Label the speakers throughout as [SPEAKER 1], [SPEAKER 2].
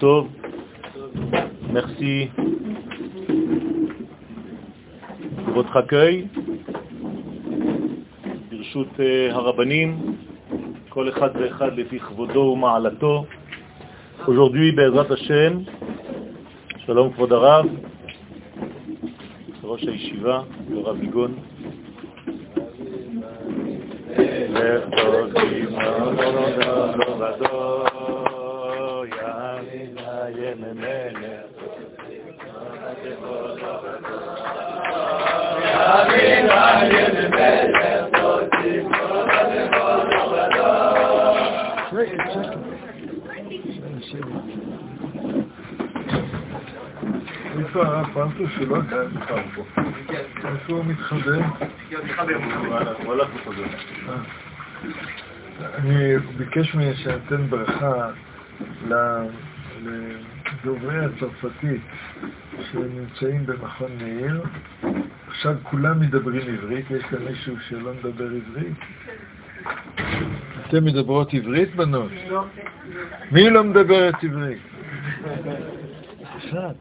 [SPEAKER 1] טוב. Merci de votre. ברשות הרבנים, כל אחד ואחד לפי כבודו ומעלתו. Aujourd'hui, בעזרת השם, שלום כבוד הרב, ראש הישיבה, הרב ליגון.
[SPEAKER 2] איפה הרב פרטוש שלא קיים בכלל פה? איפה הוא מתחבר?
[SPEAKER 1] הוא הלך וחוזר.
[SPEAKER 2] אני ביקש ממני שאתן ברכה לדוברי הצרפתית שנמצאים במכון מאיר. עכשיו כולם מדברים עברית, יש כאן מישהו שלא מדבר עברית? אתן מדברות עברית, בנות? מי לא מדברת עברית? אחת.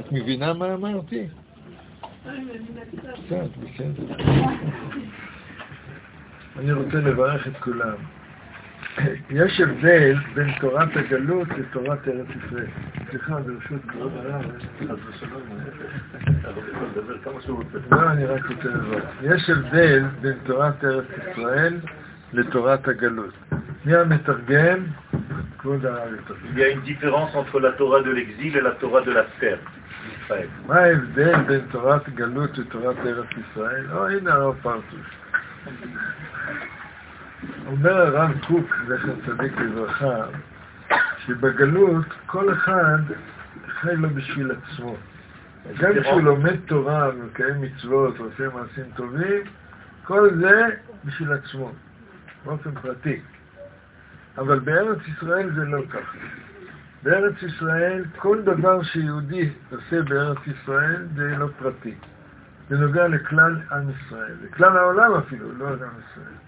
[SPEAKER 2] את מבינה מה אמרתי? קצת, בסדר. אני רוצה לברך את כולם. יש הבדל בין תורת הגלות לתורת ארץ ישראל. סליחה, ברשות כבוד הרב. לא, אני רק רוצה לברך. יש הבדל בין תורת ארץ ישראל לתורת הגלות. מי המתרגם? כבוד הרב.
[SPEAKER 1] Il y a une différence entre la Torah de l'exil et la Torah de la terre.
[SPEAKER 2] מה ההבדל בין תורת גלות לתורת ארץ ישראל? או, הנה הרב פרטוש. אומר הרב קוק, זכר צדיק לברכה, שבגלות כל אחד חי לו בשביל עצמו. גם כשהוא לומד תורה ומקיים מצוות ועושה מעשים טובים, כל זה בשביל עצמו, באופן פרטי. אבל בארץ ישראל זה לא ככה. בארץ ישראל, כל דבר שיהודי עושה בארץ ישראל זה לא פרטי. זה נוגע לכלל עם ישראל, לכלל העולם אפילו, לא רק עם ישראל.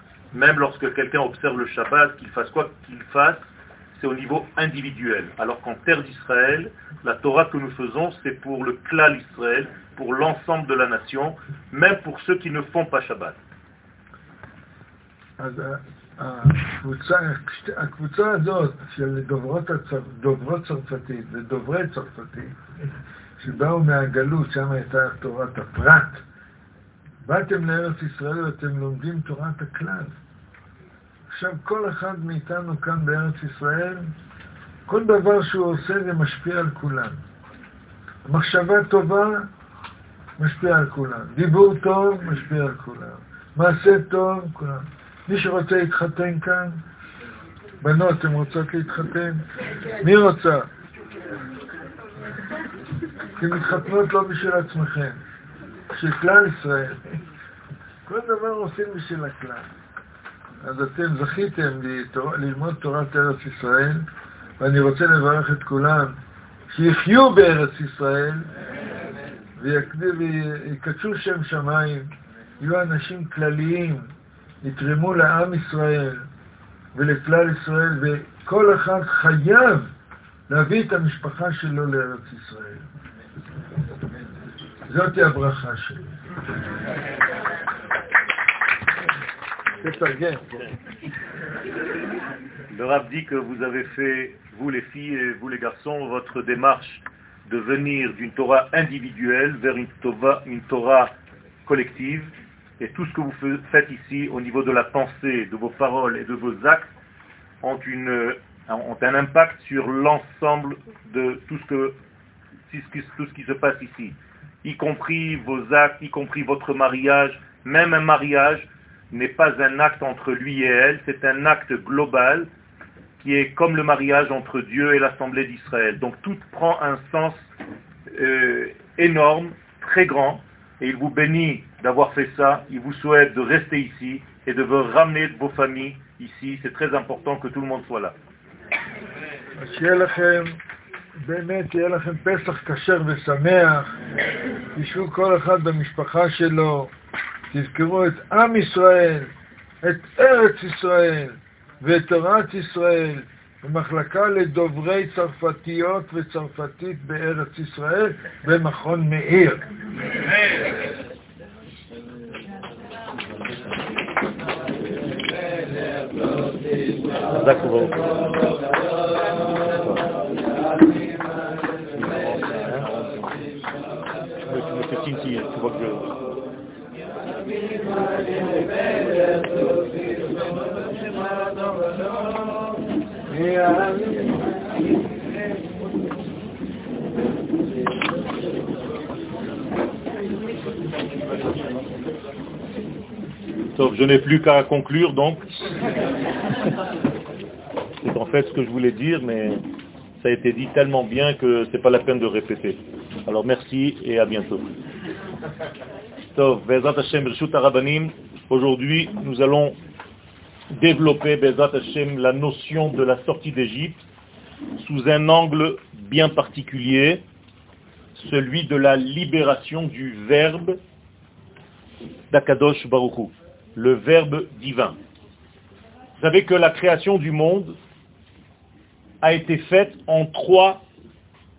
[SPEAKER 1] Même lorsque quelqu'un observe le Shabbat, qu'il fasse quoi qu'il fasse, c'est au niveau individuel. Alors qu'en terre d'Israël, la Torah que nous faisons, c'est pour le klal Israël, pour l'ensemble de la nation, même pour ceux qui ne font pas Shabbat.
[SPEAKER 2] אז הקבוצה, הקבוצה הזאת של דוברות, הצר, דוברות צרפתית ודוברי צרפתית, שבאו מהגלות, שם הייתה תורת הפרט, באתם לארץ ישראל ואתם לומדים תורת הכלל. עכשיו כל אחד מאיתנו כאן בארץ ישראל, כל דבר שהוא עושה זה משפיע על כולם. מחשבה טובה משפיע על כולם, דיבור טוב משפיע על כולם, מעשה טוב, כולם. מי שרוצה להתחתן כאן, בנות, אתן רוצות להתחתן? מי רוצה? אתן מתחתנות לא בשביל עצמכם, בשביל כלל ישראל. כל דבר עושים בשביל הכלל. אז אתם זכיתם ללמוד תורת ארץ ישראל, ואני רוצה לברך את כולם שיחיו בארץ ישראל ויקדשו שם שמיים, יהיו אנשים כלליים, יתרמו לעם ישראל ולכלל ישראל, וכל אחד חייב להביא את המשפחה שלו לארץ ישראל. זאתי הברכה שלי. תתרגם.
[SPEAKER 1] Le Rav dit que vous avez fait, vous les filles et vous les garçons, votre démarche de venir d'une Torah individuelle vers une Torah, une Torah collective. Et tout ce que vous faites ici au niveau de la pensée, de vos paroles et de vos actes ont, une, ont un impact sur l'ensemble de tout ce, que, tout ce qui se passe ici, y compris vos actes, y compris votre mariage. Même un mariage n'est pas un acte entre lui et elle, c'est un acte global qui est comme le mariage entre Dieu et l'Assemblée d'Israël. Donc tout prend un sens euh, énorme, très grand, et il vous bénit d'avoir fait ça, il vous souhaite de rester ici et de vous ramener vos familles ici. C'est très important que tout le monde soit là.
[SPEAKER 2] באמת יהיה לכם פסח כשר ושמח, תשבו כל אחד במשפחה שלו, תזכרו את עם ישראל, את ארץ ישראל, ואת תורת ישראל, במחלקה לדוברי צרפתיות וצרפתית בארץ ישראל, במכון מאיר.
[SPEAKER 1] Sauf, je n'ai plus qu'à conclure donc. C'est en fait ce que je voulais dire, mais ça a été dit tellement bien que c'est pas la peine de répéter. Alors merci et à bientôt. Aujourd'hui, nous allons développer Bezat Hashem, la notion de la sortie d'Égypte sous un angle bien particulier, celui de la libération du verbe d'Akadosh Baruchu, le verbe divin. Vous savez que la création du monde a été faite en trois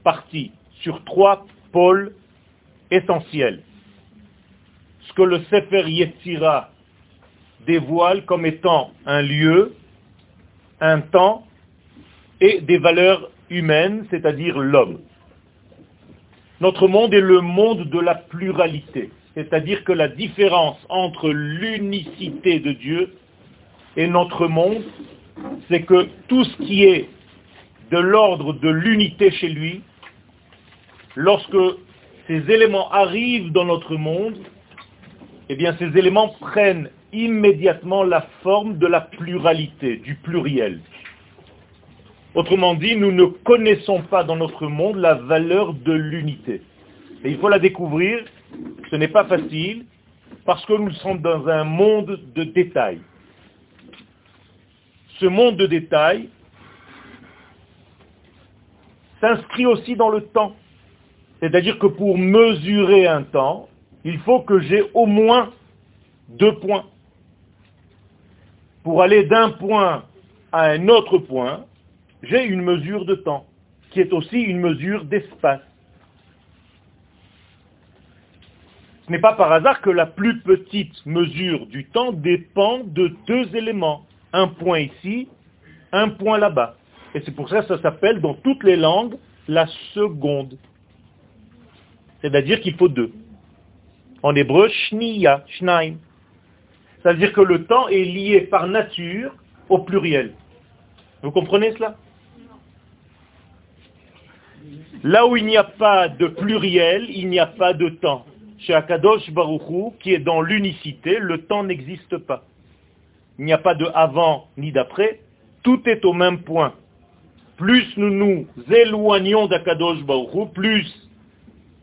[SPEAKER 1] parties, sur trois pôles essentiels. Ce que le Sefer Yetzira dévoile comme étant un lieu, un temps et des valeurs humaines, c'est-à-dire l'homme. Notre monde est le monde de la pluralité, c'est-à-dire que la différence entre l'unicité de Dieu et notre monde, c'est que tout ce qui est de l'ordre de l'unité chez lui, lorsque ces éléments arrivent dans notre monde, eh ces éléments prennent immédiatement la forme de la pluralité, du pluriel. Autrement dit, nous ne connaissons pas dans notre monde la valeur de l'unité. Et il faut la découvrir, ce n'est pas facile, parce que nous sommes dans un monde de détails. Ce monde de détails s'inscrit aussi dans le temps. C'est-à-dire que pour mesurer un temps, il faut que j'ai au moins deux points pour aller d'un point à un autre point, j'ai une mesure de temps, qui est aussi une mesure d'espace. Ce n'est pas par hasard que la plus petite mesure du temps dépend de deux éléments. Un point ici, un point là-bas. Et c'est pour ça que ça s'appelle dans toutes les langues la seconde. C'est-à-dire qu'il faut deux. En hébreu, shniya, shnaim. C'est-à-dire que le temps est lié par nature au pluriel. Vous comprenez cela? Là où il n'y a pas de pluriel, il n'y a pas de temps. Chez Akadosh Baruchou, qui est dans l'unicité, le temps n'existe pas. Il n'y a pas de avant ni d'après, tout est au même point. Plus nous nous éloignons d'Akadosh Baruchou, plus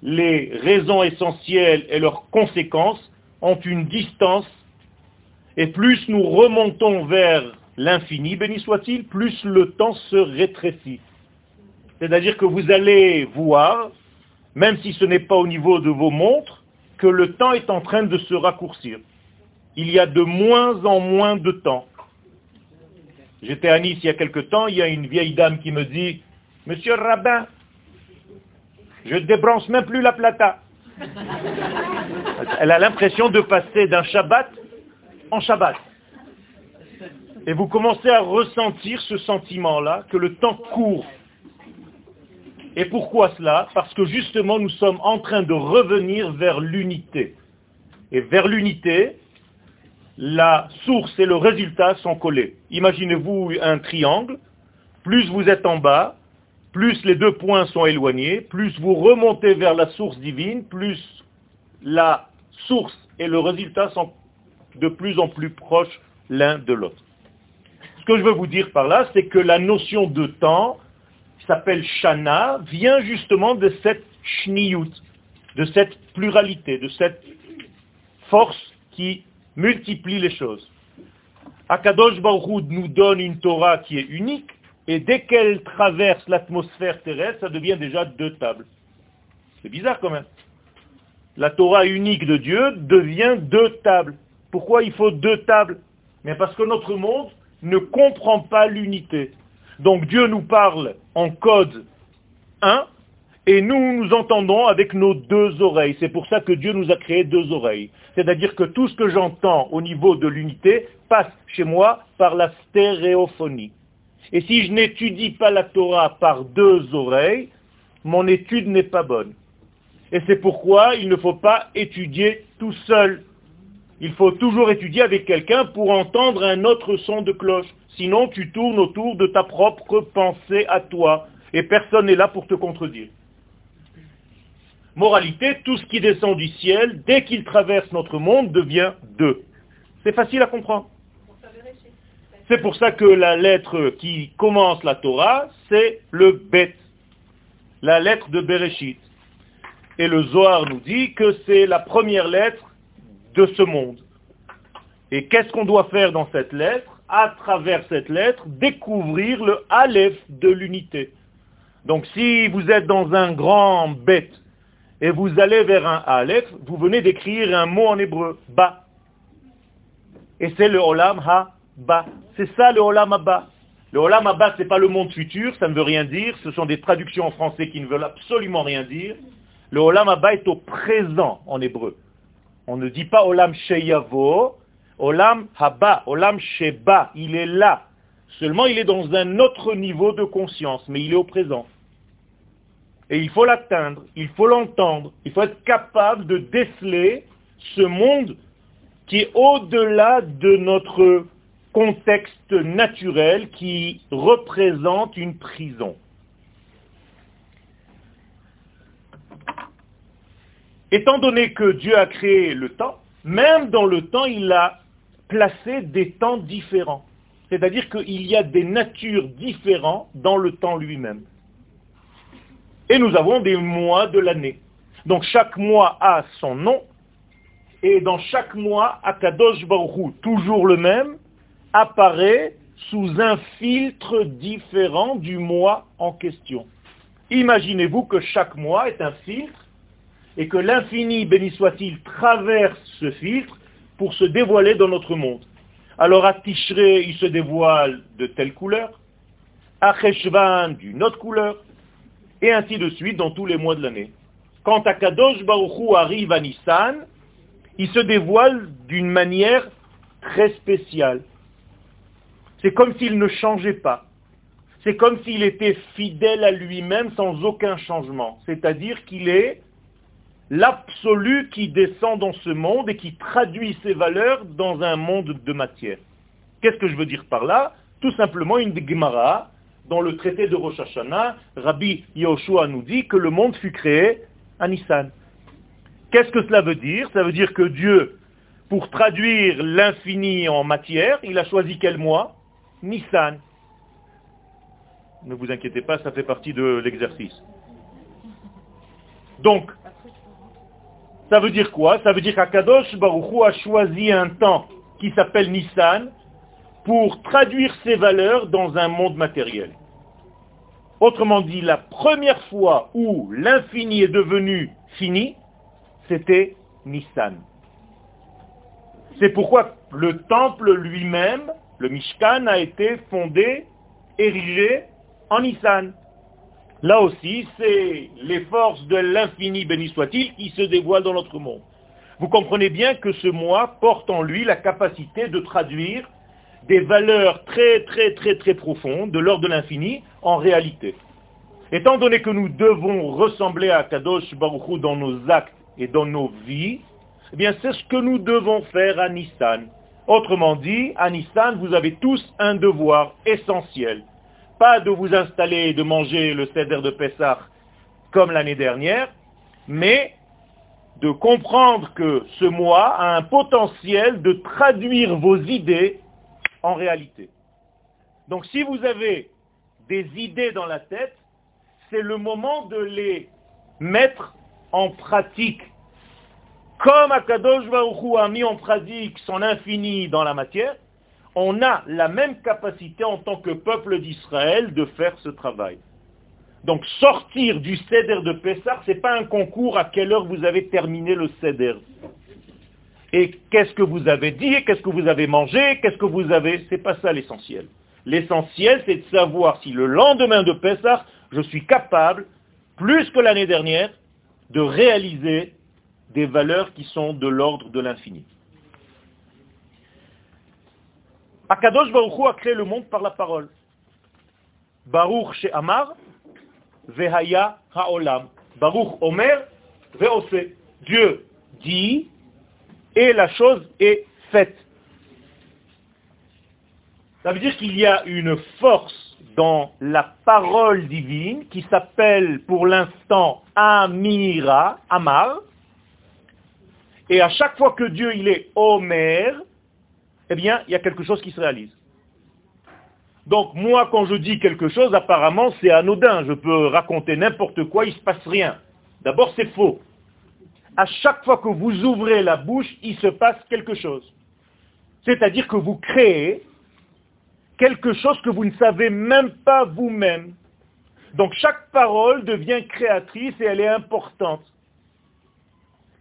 [SPEAKER 1] les raisons essentielles et leurs conséquences ont une distance et plus nous remontons vers l'infini, béni soit-il, plus le temps se rétrécit. C'est-à-dire que vous allez voir, même si ce n'est pas au niveau de vos montres, que le temps est en train de se raccourcir. il y a de moins en moins de temps. J'étais à Nice il y a quelque temps, il y a une vieille dame qui me dit, Monsieur rabbin, je ne débranche même plus la plata. Elle a l'impression de passer d'un Shabbat en Shabbat. Et vous commencez à ressentir ce sentiment-là, que le temps court. Et pourquoi cela? Parce que justement, nous sommes en train de revenir vers l'unité. Et vers l'unité, la source et le résultat sont collés. Imaginez-vous un triangle. Plus vous êtes en bas, plus les deux points sont éloignés, plus vous remontez vers la source divine, plus la source et le résultat sont de plus en plus proches l'un de l'autre. Ce que je veux vous dire par là, c'est que la notion de temps, qui s'appelle shana, vient justement de cette shniyut, de cette pluralité, de cette force qui multiplie les choses. Akadosh Baruch nous donne une Torah qui est unique, et dès qu'elle traverse l'atmosphère terrestre, ça devient déjà deux tables. C'est bizarre quand même. La Torah unique de Dieu devient deux tables. Pourquoi il faut deux tables? Mais parce que notre monde ne comprend pas l'unité. Donc Dieu nous parle en code 1, et nous nous entendons avec nos deux oreilles. C'est pour ça que Dieu nous a créé deux oreilles. C'est-à-dire que tout ce que j'entends au niveau de l'unité passe chez moi par la stéréophonie. Et si je n'étudie pas la Torah par deux oreilles, mon étude n'est pas bonne. Et c'est pourquoi il ne faut pas étudier tout seul. Il faut toujours étudier avec quelqu'un pour entendre un autre son de cloche. Sinon, tu tournes autour de ta propre pensée à toi. Et personne n'est là pour te contredire. Moralité, tout ce qui descend du ciel, dès qu'il traverse notre monde, devient deux. C'est facile à comprendre. C'est pour ça que la lettre qui commence la Torah, c'est le Bet, la lettre de Bereshit. Et le Zohar nous dit que c'est la première lettre de ce monde. Et qu'est-ce qu'on doit faire dans cette lettre? À travers cette lettre, découvrir le Aleph de l'unité. Donc si vous êtes dans un grand Bet et vous allez vers un Aleph, vous venez d'écrire un mot en hébreu, Ba. Et c'est le Olam Ha C'est ça le Olam. Le Olam ce n'est pas le monde futur, ça ne veut rien dire. Ce sont des traductions en français qui ne veulent absolument rien dire. Le Olam est au présent en hébreu. On ne dit pas Olam Sheyavo, Olam Haba, Olam Sheba. Il est là. Seulement, il est dans un autre niveau de conscience, mais il est au présent. Et il faut l'atteindre, il faut l'entendre, il faut être capable de déceler ce monde qui est au-delà de notre contexte naturel qui représente une prison. Étant donné que Dieu a créé le temps, même dans le temps, il a placé des temps différents. C'est-à-dire qu'il y a des natures différentes dans le temps lui-même. Et nous avons des mois de l'année. Donc chaque mois a son nom, et dans chaque mois, Akadosh Baruch toujours le même, apparaît sous un filtre différent du mois en question. Imaginez-vous que chaque mois est un filtre et que l'infini, béni soit-il, traverse ce filtre pour se dévoiler dans notre monde. Alors à Tishré, il se dévoile de telle couleur, à Cheshvan d'une autre couleur, et ainsi de suite dans tous les mois de l'année. Quand Akadosh Baruchou arrive à Nissan, il se dévoile d'une manière très spéciale. C'est comme s'il ne changeait pas. C'est comme s'il était fidèle à lui-même sans aucun changement. C'est-à-dire qu'il est l'absolu qui descend dans ce monde et qui traduit ses valeurs dans un monde de matière. Qu'est-ce que je veux dire par là? Tout simplement une Gemara, dans le traité de Rosh Hashanah, Rabbi Yoshua nous dit que le monde fut créé à Nissan. Qu'est-ce que cela veut dire? Ça veut dire que Dieu, pour traduire l'infini en matière, il a choisi quel mois? Nissan. Ne vous inquiétez pas, ça fait partie de l'exercice. Donc, ça veut dire quoi? Ça veut dire qu'Akadosh Baruchou a choisi un temps qui s'appelle Nissan pour traduire ses valeurs dans un monde matériel. Autrement dit, la première fois où l'infini est devenu fini, c'était Nissan. C'est pourquoi le temple lui-même, le Mishkan, a été fondé, érigé en Nissan. Là aussi, c'est les forces de l'infini, béni soit-il, qui se dévoilent dans notre monde. Vous comprenez bien que ce mois porte en lui la capacité de traduire des valeurs très très très très profondes de l'ordre de l'infini en réalité. Étant donné que nous devons ressembler à Kadosh Baruch dans nos actes et dans nos vies, eh bien c'est ce que nous devons faire à Nissan. Autrement dit, à vous avez tous un devoir essentiel. Pas de vous installer et de manger le céder de Pessah comme l'année dernière, mais de comprendre que ce mois a un potentiel de traduire vos idées en réalité. Donc si vous avez des idées dans la tête, c'est le moment de les mettre en pratique. Comme Akadosh Baruch a mis en pratique son infini dans la matière, on a la même capacité en tant que peuple d'Israël de faire ce travail. Donc sortir du Seder de Pessah, ce n'est pas un concours à quelle heure vous avez terminé le Seder. Et qu'est-ce que vous avez dit, qu'est-ce que vous avez mangé, qu'est-ce que vous avez... C'est pas ça l'essentiel. L'essentiel, c'est de savoir si le lendemain de Pessah, je suis capable, plus que l'année dernière, de réaliser des valeurs qui sont de l'ordre de l'infini. Akadosh Baruch a créé le monde par la parole. Baruch chez Amar, Vehaya Haolam. Baruch Omer, Veose. Dieu dit, et la chose est faite. Ça veut dire qu'il y a une force dans la parole divine qui s'appelle pour l'instant Amira, Amar. Et à chaque fois que Dieu il est Omer, eh bien, il y a quelque chose qui se réalise. Donc moi, quand je dis quelque chose, apparemment, c'est anodin. Je peux raconter n'importe quoi, il ne se passe rien. D'abord, c'est faux à chaque fois que vous ouvrez la bouche, il se passe quelque chose. C'est-à-dire que vous créez quelque chose que vous ne savez même pas vous-même. Donc chaque parole devient créatrice et elle est importante.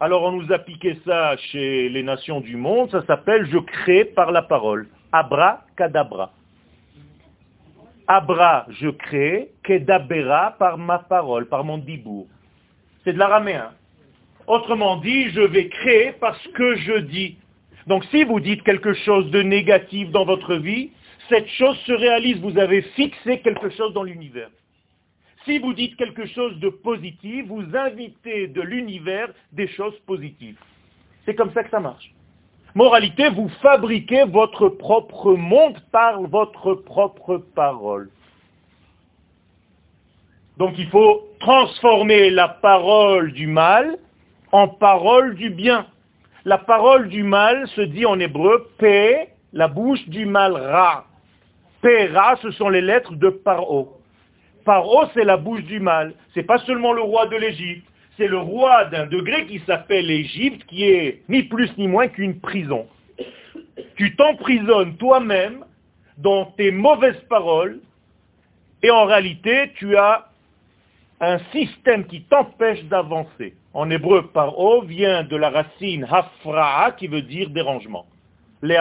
[SPEAKER 1] Alors on nous a piqué ça chez les nations du monde, ça s'appelle je crée par la parole. Abra kadabra. Abra, je crée, kedabera par ma parole, par mon dibour. C'est de l'araméen. Autrement dit, je vais créer parce que je dis. Donc si vous dites quelque chose de négatif dans votre vie, cette chose se réalise. Vous avez fixé quelque chose dans l'univers. Si vous dites quelque chose de positif, vous invitez de l'univers des choses positives. C'est comme ça que ça marche. Moralité, vous fabriquez votre propre monde par votre propre parole. Donc il faut transformer la parole du mal en parole du bien. La parole du mal se dit en hébreu P, la bouche du mal Ra. P, Ra, ce sont les lettres de Paro. Paro, c'est la bouche du mal. C'est pas seulement le roi de l'Égypte, c'est le roi d'un degré qui s'appelle l'Égypte, qui est ni plus ni moins qu'une prison. Tu t'emprisonnes toi-même dans tes mauvaises paroles, et en réalité, tu as un système qui t'empêche d'avancer. En hébreu, paro vient de la racine hafra'a qui veut dire dérangement. Les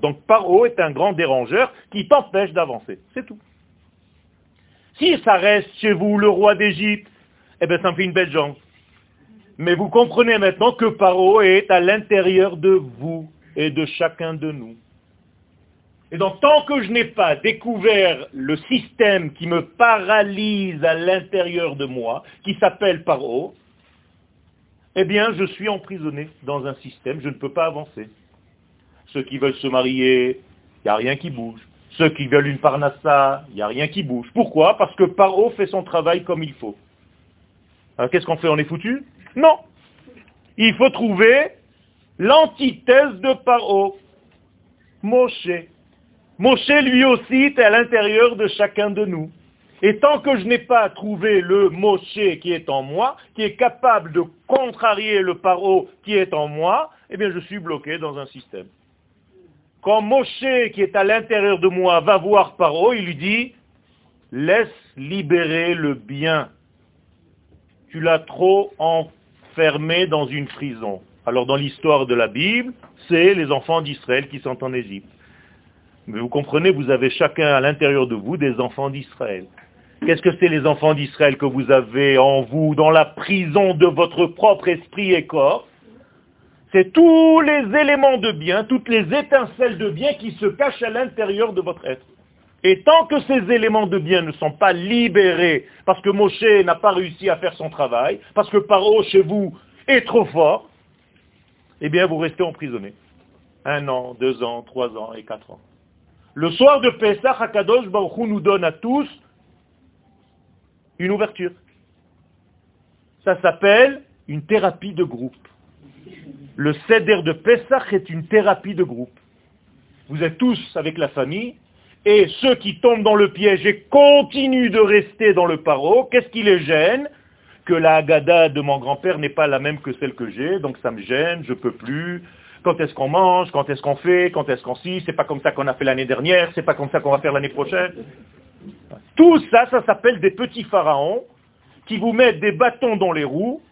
[SPEAKER 1] Donc paro est un grand dérangeur qui t'empêche d'avancer. C'est tout. Si ça reste chez vous le roi d'Égypte, eh bien ça me fait une belle jambe. Mais vous comprenez maintenant que paro est à l'intérieur de vous et de chacun de nous. Et donc, tant que je n'ai pas découvert le système qui me paralyse à l'intérieur de moi, qui s'appelle paro, eh bien, je suis emprisonné dans un système, je ne peux pas avancer. Ceux qui veulent se marier, il n'y a rien qui bouge. Ceux qui veulent une parnassa, il n'y a rien qui bouge. Pourquoi? Parce que paro fait son travail comme il faut. Alors qu'est-ce qu'on fait? On est foutu? Non. Il faut trouver l'antithèse de paro. Moshe. Moshe, lui aussi, est à l'intérieur de chacun de nous. Et tant que je n'ai pas trouvé le Moshe qui est en moi, qui est capable de contrarier le paro qui est en moi, eh bien je suis bloqué dans un système. Quand Moshe qui est à l'intérieur de moi va voir paro, il lui dit, laisse libérer le bien. Tu l'as trop enfermé dans une prison. Alors dans l'histoire de la Bible, c'est les enfants d'Israël qui sont en Égypte. Mais vous comprenez, vous avez chacun à l'intérieur de vous des enfants d'Israël. Qu'est-ce que c'est les enfants d'Israël que vous avez en vous, dans la prison de votre propre esprit et corps? C'est tous les éléments de bien, toutes les étincelles de bien qui se cachent à l'intérieur de votre être. Et tant que ces éléments de bien ne sont pas libérés, parce que Moshe n'a pas réussi à faire son travail, parce que Paro chez vous est trop fort, eh bien vous restez emprisonné. Un an, deux ans, trois ans et quatre ans. Le soir de Pesach, Hakadosh Baruch nous donne à tous une ouverture. Ça s'appelle une thérapie de groupe. Le céder de Pesach est une thérapie de groupe. Vous êtes tous avec la famille, et ceux qui tombent dans le piège et continuent de rester dans le paro, qu'est-ce qui les gêne? Que la Haggadah de mon grand-père n'est pas la même que celle que j'ai, donc ça me gêne, je peux plus. Quand est-ce qu'on mange? Quand est-ce qu'on fait? Quand est-ce qu'on si? C'est pas comme ça qu'on a fait l'année dernière, c'est pas comme ça qu'on va faire l'année prochaine. Tout ça, ça s'appelle des petits pharaons qui vous mettent des bâtons dans les roues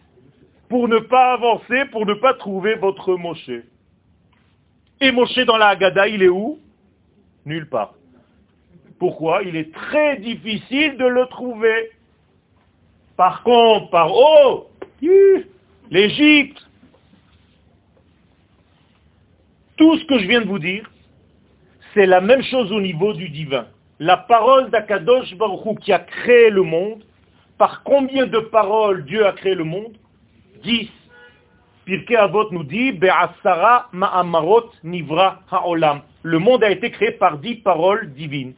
[SPEAKER 1] pour ne pas avancer, pour ne pas trouver votre Moshe. Et Moshe dans la Haggadah, il est où? Nulle part. Pourquoi? Il est très difficile de le trouver. Par contre, par oh, l'Égypte, tout ce que je viens de vous dire, c'est la même chose au niveau du divin la parole d'Akadosh Baruch qui a créé le monde, par combien de paroles Dieu a créé le monde Dix. Pirkei Avot nous dit, Be'asara ma'amarot nivra ha'olam. Le monde a été créé par dix paroles divines.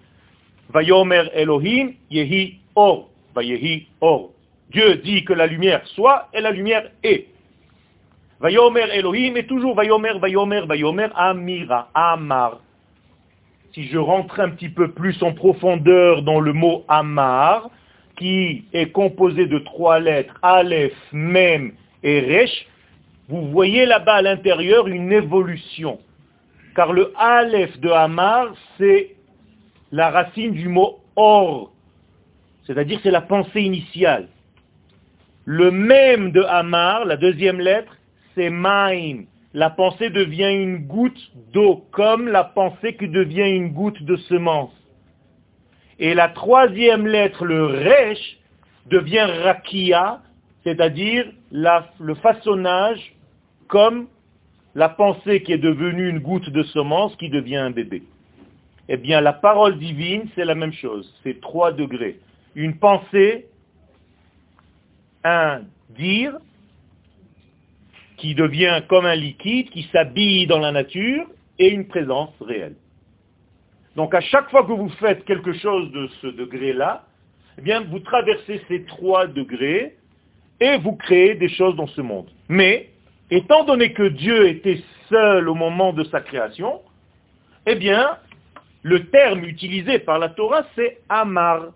[SPEAKER 1] Vayomer Elohim yehi or. Vayehi or. Dieu dit que la lumière soit et la lumière est. Vayomer Elohim est toujours Vayomer, Vayomer, Vayomer, Amira, Amar si je rentre un petit peu plus en profondeur dans le mot Amar, qui est composé de trois lettres, Aleph, Mem et Resh, vous voyez là-bas à l'intérieur une évolution. Car le Aleph de Amar, c'est la racine du mot Or, c'est-à-dire c'est la pensée initiale. Le Mem de Amar, la deuxième lettre, c'est Maim, la pensée devient une goutte d'eau, comme la pensée qui devient une goutte de semence. Et la troisième lettre, le resh, devient rakia, c'est-à-dire le façonnage comme la pensée qui est devenue une goutte de semence qui devient un bébé. Eh bien, la parole divine, c'est la même chose. C'est trois degrés. Une pensée, un dire qui devient comme un liquide, qui s'habille dans la nature, et une présence réelle. Donc à chaque fois que vous faites quelque chose de ce degré-là, eh bien vous traversez ces trois degrés et vous créez des choses dans ce monde. Mais, étant donné que Dieu était seul au moment de sa création, eh bien, le terme utilisé par la Torah, c'est Amar.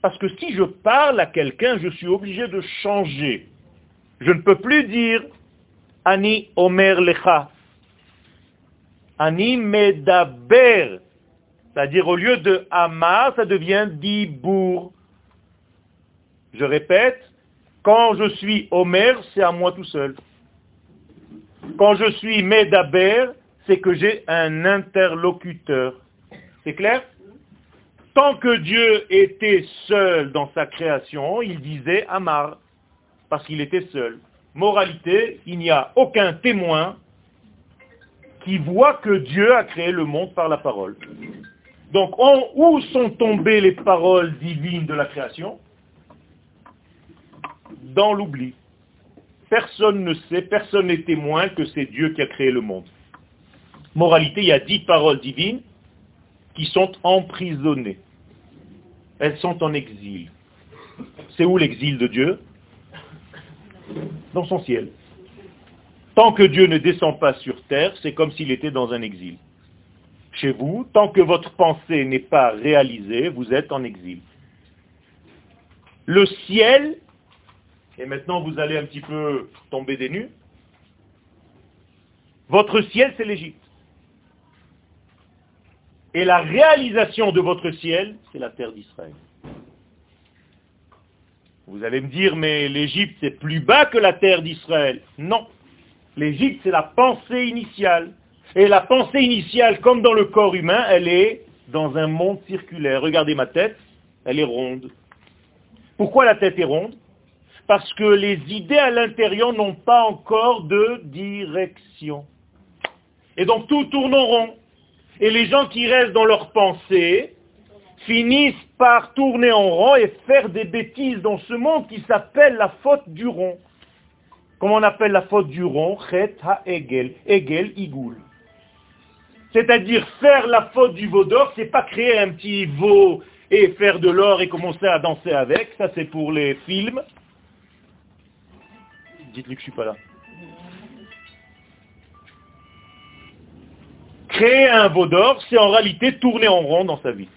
[SPEAKER 1] Parce que si je parle à quelqu'un, je suis obligé de changer. Je ne peux plus dire Ani Omer Lecha. Ani Medaber. C'est-à-dire au lieu de Amar, ça devient Dibour. Je répète, quand je suis Omer, c'est à moi tout seul. Quand je suis Medaber, c'est que j'ai un interlocuteur. C'est clair? Tant que Dieu était seul dans sa création, il disait Amar parce qu'il était seul. Moralité, il n'y a aucun témoin qui voit que Dieu a créé le monde par la parole. Donc, où sont tombées les paroles divines de la création? Dans l'oubli. Personne ne sait, personne n'est témoin que c'est Dieu qui a créé le monde. Moralité, il y a dix paroles divines qui sont emprisonnées. Elles sont en exil. C'est où l'exil de Dieu? Dans son ciel. Tant que Dieu ne descend pas sur terre, c'est comme s'il était dans un exil. Chez vous, tant que votre pensée n'est pas réalisée, vous êtes en exil. Le ciel, et maintenant vous allez un petit peu tomber des nues, votre ciel, c'est l'Égypte. Et la réalisation de votre ciel, c'est la terre d'Israël. Vous allez me dire, mais l'Égypte, c'est plus bas que la terre d'Israël. Non. L'Égypte, c'est la pensée initiale. Et la pensée initiale, comme dans le corps humain, elle est dans un monde circulaire. Regardez ma tête, elle est ronde. Pourquoi la tête est ronde? Parce que les idées à l'intérieur n'ont pas encore de direction. Et donc tout tourne en rond. Et les gens qui restent dans leur pensée finissent par tourner en rond et faire des bêtises dans ce monde qui s'appelle la faute du rond. Comment on appelle la faute du rond? Chet ha-egel. Egel, igoul. C'est-à-dire faire la faute du veau d'or, c'est pas créer un petit veau et faire de l'or et commencer à danser avec. Ça, c'est pour les films. Dites-lui que je suis pas là. Créer un veau d'or, c'est en réalité tourner en rond dans sa vie.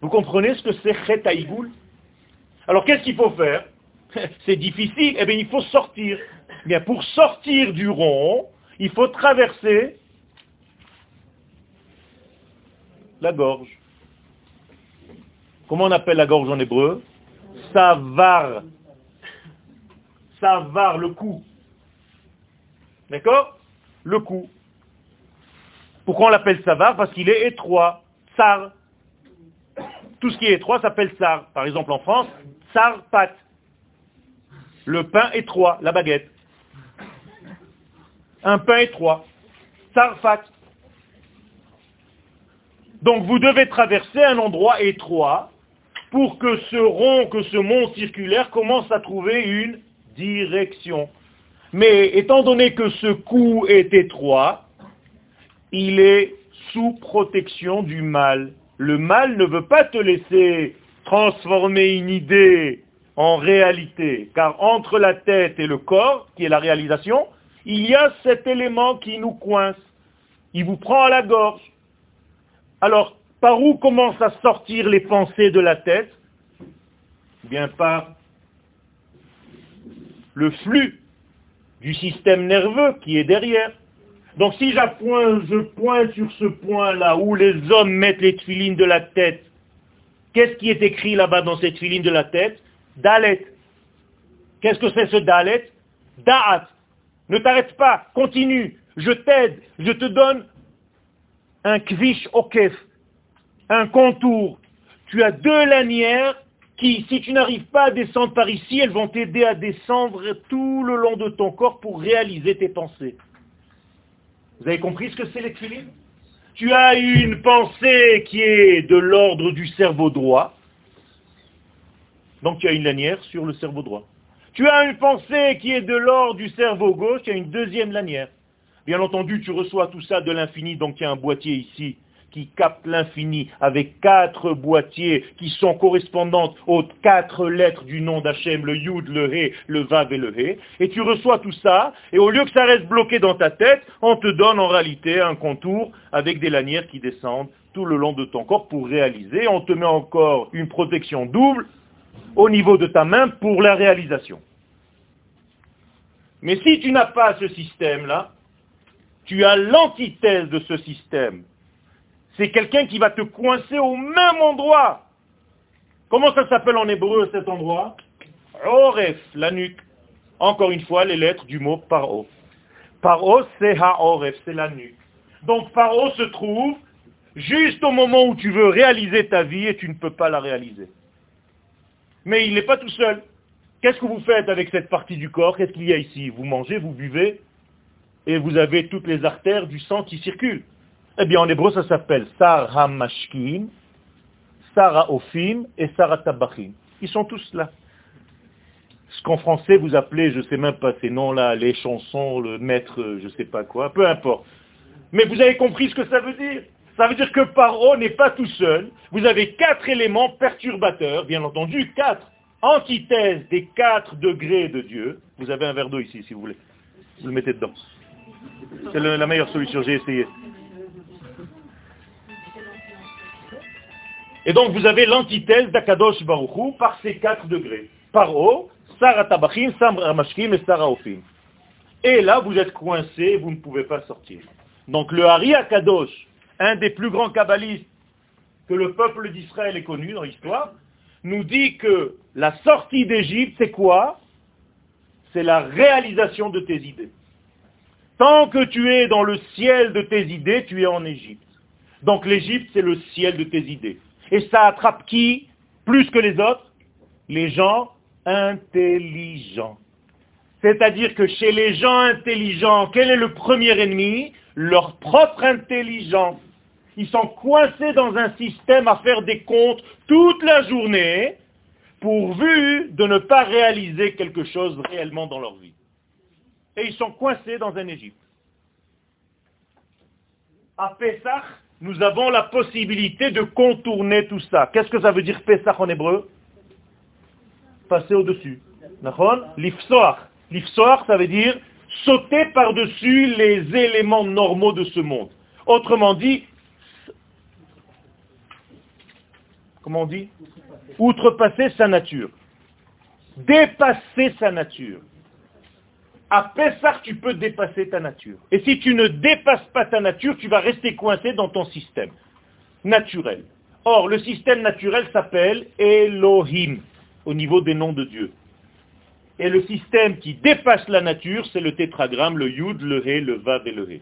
[SPEAKER 1] Vous comprenez ce que c'est Khetaïgoul Alors qu'est-ce qu'il faut faire? C'est difficile, eh bien il faut sortir. Eh bien pour sortir du rond, il faut traverser la gorge. Comment on appelle la gorge en hébreu? Savar. Savar, le cou. D'accord? Le cou. Pourquoi on l'appelle savar Parce qu'il est étroit. Sar. Tout ce qui est étroit s'appelle sar. Par exemple en France, sar pat. Le pain étroit, la baguette. Un pain étroit. Sar fat. Donc vous devez traverser un endroit étroit pour que ce rond, que ce mont circulaire commence à trouver une direction. Mais étant donné que ce cou est étroit, il est sous protection du mal. Le mal ne veut pas te laisser transformer une idée en réalité, car entre la tête et le corps, qui est la réalisation, il y a cet élément qui nous coince. Il vous prend à la gorge. Alors, par où commencent à sortir les pensées de la tête? Bien par le flux du système nerveux qui est derrière. Donc si je pointe sur ce point-là où les hommes mettent les tuilines de la tête, qu'est-ce qui est écrit là-bas dans cette tuiline de la tête? Dalet. Qu'est-ce que c'est ce Dalet? Da'at. Ne t'arrête pas, continue, je t'aide, je te donne un kvish okef, un contour. Tu as deux lanières qui, si tu n'arrives pas à descendre par ici, elles vont t'aider à descendre tout le long de ton corps pour réaliser tes pensées. Vous avez compris ce que c'est l'équilibre? Tu as une pensée qui est de l'ordre du cerveau droit, donc tu as une lanière sur le cerveau droit. Tu as une pensée qui est de l'ordre du cerveau gauche, tu as une deuxième lanière. Bien entendu, tu reçois tout ça de l'infini, donc il y a un boîtier ici qui capte l'infini avec quatre boîtiers qui sont correspondantes aux quatre lettres du nom d'Hachem, le Yud, le He, le Vav et le He. Et tu reçois tout ça, et au lieu que ça reste bloqué dans ta tête, on te donne en réalité un contour avec des lanières qui descendent tout le long de ton corps pour réaliser. On te met encore une protection double au niveau de ta main pour la réalisation. Mais si tu n'as pas ce système-là, tu as l'antithèse de ce système. C'est quelqu'un qui va te coincer au même endroit. Comment ça s'appelle en hébreu cet endroit? Oref, la nuque. Encore une fois, les lettres du mot paro. Paro, c'est ha-oref, c'est la nuque. Donc paro se trouve juste au moment où tu veux réaliser ta vie et tu ne peux pas la réaliser. Mais il n'est pas tout seul. Qu'est-ce que vous faites avec cette partie du corps? Qu'est-ce qu'il y a ici? Vous mangez, vous buvez, et vous avez toutes les artères du sang qui circulent. Eh bien, en hébreu, ça s'appelle Sar HaMashkim, Sar HaOfim et Sar HaTabachim. Ils sont tous là. Ce qu'en français vous appelez, je ne sais même pas ces noms-là, les chansons, le maître, je ne sais pas quoi, peu importe. Mais vous avez compris ce que ça veut dire Ça veut dire que Paro n'est pas tout seul. Vous avez quatre éléments perturbateurs, bien entendu, quatre antithèses des quatre degrés de Dieu. Vous avez un verre d'eau ici, si vous voulez. Vous le mettez dedans. C'est la meilleure solution, j'ai essayé. Et donc vous avez l'antithèse d'Akadosh Baruchou par ces quatre degrés. Paro, Sarah Tabachim, Samra Mashkim et Sarah Ofim. Et là, vous êtes coincé, vous ne pouvez pas sortir. Donc le Hari Akadosh, un des plus grands kabbalistes que le peuple d'Israël ait connu dans l'histoire, nous dit que la sortie d'Égypte, c'est quoi? C'est la réalisation de tes idées. Tant que tu es dans le ciel de tes idées, tu es en Égypte. Donc l'Égypte, c'est le ciel de tes idées. Et ça attrape qui plus que les autres? Les gens intelligents. C'est-à-dire que chez les gens intelligents, quel est le premier ennemi? Leur propre intelligence. Ils sont coincés dans un système à faire des comptes toute la journée, pourvu de ne pas réaliser quelque chose réellement dans leur vie. Et ils sont coincés dans un Égypte. À Pessah, nous avons la possibilité de contourner tout ça. Qu'est-ce que ça veut dire Pessah en hébreu? Passer au-dessus. L'ifsoar. L'ifsoar, ça veut dire sauter par-dessus les éléments normaux de ce monde. Autrement dit, comment on dit? Outrepasser sa nature. Dépasser sa nature. À Pessah, tu peux dépasser ta nature. Et si tu ne dépasses pas ta nature, tu vas rester coincé dans ton système naturel. Or, le système naturel s'appelle Elohim, au niveau des noms de Dieu. Et le système qui dépasse la nature, c'est le tétragramme, le Yud, le He, le Vav et le He.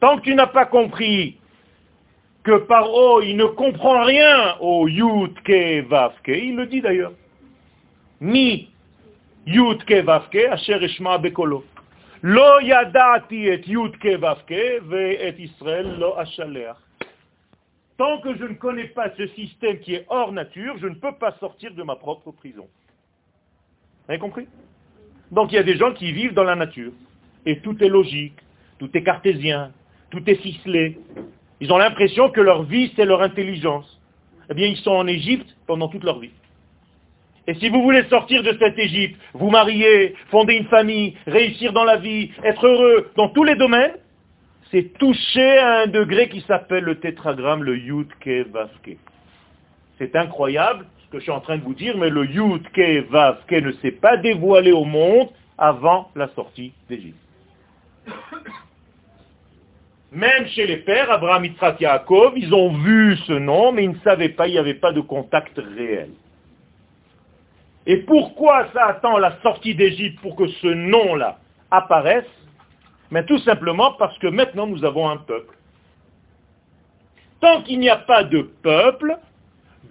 [SPEAKER 1] Tant que tu n'as pas compris que par O, il ne comprend rien au Yud, Ke, Vav, Ke, il le dit d'ailleurs. Mi Tant que je ne connais pas ce système qui est hors nature, je ne peux pas sortir de ma propre prison. Vous avez compris? Donc il y a des gens qui vivent dans la nature. Et tout est logique, tout est cartésien, tout est ficelé. Ils ont l'impression que leur vie, c'est leur intelligence. Eh bien, ils sont en Égypte pendant toute leur vie. Et si vous voulez sortir de cette Égypte, vous marier, fonder une famille, réussir dans la vie, être heureux dans tous les domaines, c'est toucher à un degré qui s'appelle le tétragramme, le Yud Ke C'est incroyable, ce que je suis en train de vous dire, mais le Yud Ke Vav Ke ne s'est pas dévoilé au monde avant la sortie d'Égypte. Même chez les pères, Abraham, Yitzhak, Yaakov, ils ont vu ce nom, mais ils ne savaient pas, il n'y avait pas de contact réel. Et pourquoi ça attend la sortie d'Égypte pour que ce nom-là apparaisse? Mais tout simplement parce que maintenant nous avons un peuple. Tant qu'il n'y a pas de peuple,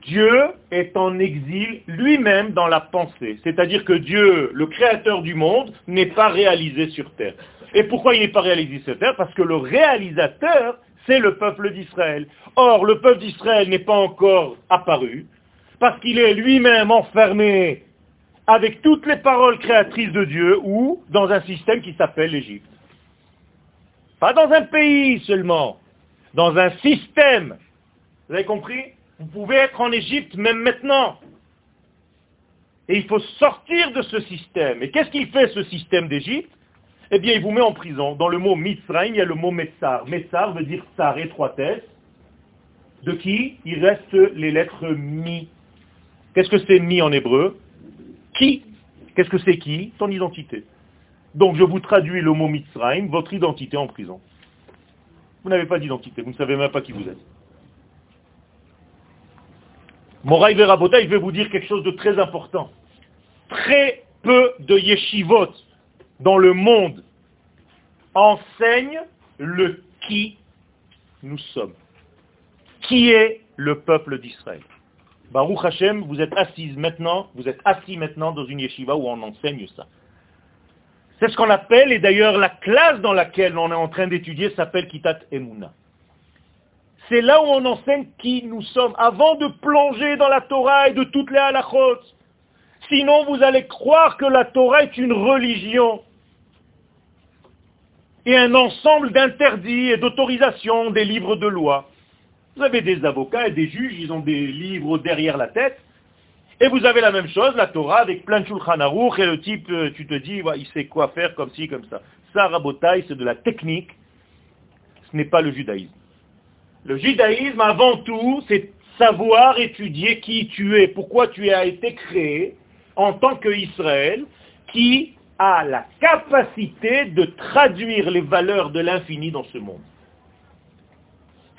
[SPEAKER 1] Dieu est en exil lui-même dans la pensée. C'est-à-dire que Dieu, le créateur du monde, n'est pas réalisé sur terre. Et pourquoi il n'est pas réalisé sur terre? Parce que le réalisateur, c'est le peuple d'Israël. Or, le peuple d'Israël n'est pas encore apparu, parce qu'il est lui-même enfermé avec toutes les paroles créatrices de Dieu ou dans un système qui s'appelle l'Égypte. Pas dans un pays seulement, dans un système. Vous avez compris? Vous pouvez être en Égypte même maintenant. Et il faut sortir de ce système. Et qu'est-ce qu'il fait ce système d'Égypte? Eh bien, il vous met en prison. Dans le mot Mitzrayim, il y a le mot Metzar. Metzar veut dire tsar, étroitesse. De qui? Il reste les lettres mi. Qu'est-ce que c'est mi en hébreu? Qui Qu'est-ce que c'est qui Ton identité. Donc je vous traduis le mot Mitzrayim, votre identité en prison. Vous n'avez pas d'identité, vous ne savez même pas qui vous êtes. Moraï Verabota, il veut vous dire quelque chose de très important. Très peu de yeshivot dans le monde enseignent le qui nous sommes. Qui est le peuple d'Israël? Baruch Hashem, vous êtes assis maintenant, vous êtes assis maintenant dans une yeshiva où on enseigne ça. C'est ce qu'on appelle, et d'ailleurs la classe dans laquelle on est en train d'étudier s'appelle Kitat Emuna. C'est là où on enseigne qui nous sommes, avant de plonger dans la Torah et de toutes les halachot. Sinon, vous allez croire que la Torah est une religion et un ensemble d'interdits et d'autorisations des livres de loi. Vous avez des avocats et des juges, ils ont des livres derrière la tête. Et vous avez la même chose, la Torah, avec plein de Shulchan et le type, euh, tu te dis, il sait quoi faire comme ci, comme ça. Ça, Rabotai, c'est de la technique, ce n'est pas le judaïsme. Le judaïsme, avant tout, c'est savoir étudier qui tu es, pourquoi tu as été créé en tant qu'Israël, qui a la capacité de traduire les valeurs de l'infini dans ce monde.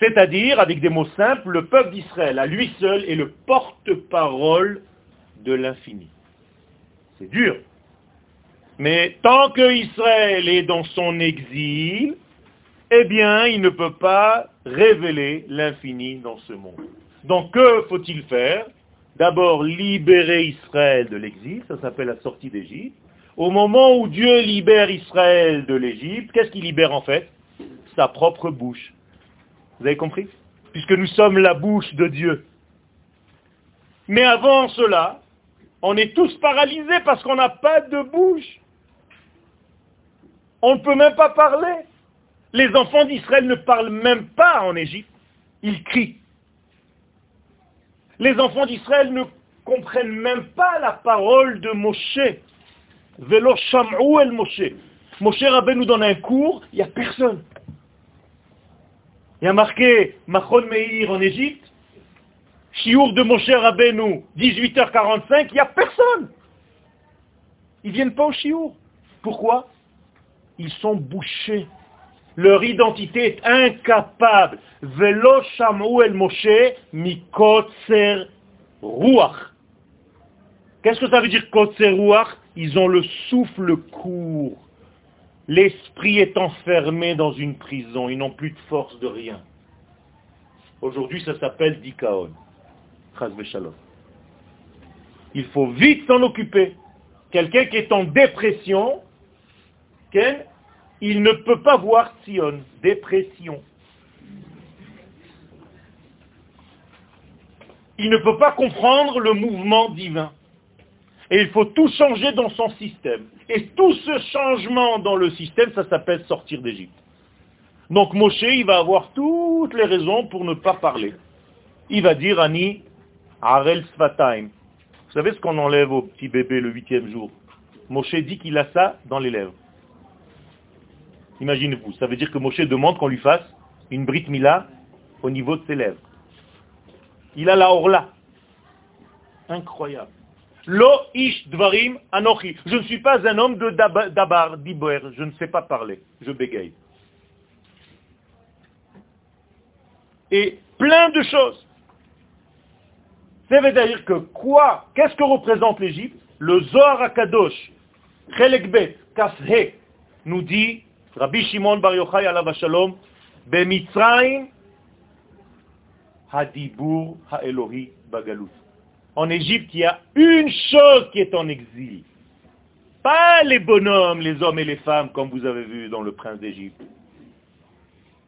[SPEAKER 1] C'est-à-dire, avec des mots simples, le peuple d'Israël, à lui seul, est le porte-parole de l'infini. C'est dur. Mais tant que Israël est dans son exil, eh bien, il ne peut pas révéler l'infini dans ce monde. Donc, que faut-il faire? D'abord, libérer Israël de l'exil, ça s'appelle la sortie d'Égypte. Au moment où Dieu libère Israël de l'Égypte, qu'est-ce qu'il libère en fait? Sa propre bouche. Vous avez compris? Puisque nous sommes la bouche de Dieu. Mais avant cela, on est tous paralysés parce qu'on n'a pas de bouche. On ne peut même pas parler. Les enfants d'Israël ne parlent même pas en Égypte. Ils crient. Les enfants d'Israël ne comprennent même pas la parole de Moshe. Velo el Moshe. Moshe Rabbe nous donne un cours, il n'y a personne. Il y a marqué Machon Meir en Égypte, Chiour de Moshe Rabbeinu, 18h45, il n'y a personne. Ils viennent pas au Chiour. Pourquoi? Ils sont bouchés. Leur identité est incapable. Velo Moshe mikotser ruach. Qu'est-ce que ça veut dire kotser ruach? Ils ont le souffle court. L'esprit est enfermé dans une prison. Ils n'ont plus de force de rien. Aujourd'hui, ça s'appelle dikaon. Il faut vite s'en occuper. Quelqu'un qui est en dépression, il ne peut pas voir Sion. Dépression. Il ne peut pas comprendre le mouvement divin. Et il faut tout changer dans son système. Et tout ce changement dans le système, ça s'appelle sortir d'Égypte. Donc Moshe, il va avoir toutes les raisons pour ne pas parler. Il va dire, Ani, Arel Svatime. Vous savez ce qu'on enlève au petit bébé le huitième jour? Moshe dit qu'il a ça dans les lèvres. Imaginez-vous, ça veut dire que Moshe demande qu'on lui fasse une brit mila au niveau de ses lèvres. Il a la orla. Incroyable. Lo ish dvarim anochi. Je ne suis pas un homme de dabar, d'Iboer. Je ne sais pas parler. Je bégaye. Et plein de choses. Ça veut dire que quoi Qu'est-ce que représente l'Égypte? Le Zohar Akadosh, Chelekbet, Kafhe, nous dit, Rabbi Shimon Bar Yochai alav shalom, Bemitzrayim, Hadibur Ha'elohi Bagalut. En Égypte, il y a une chose qui est en exil. Pas les bonhommes, les hommes et les femmes, comme vous avez vu dans le prince d'Égypte.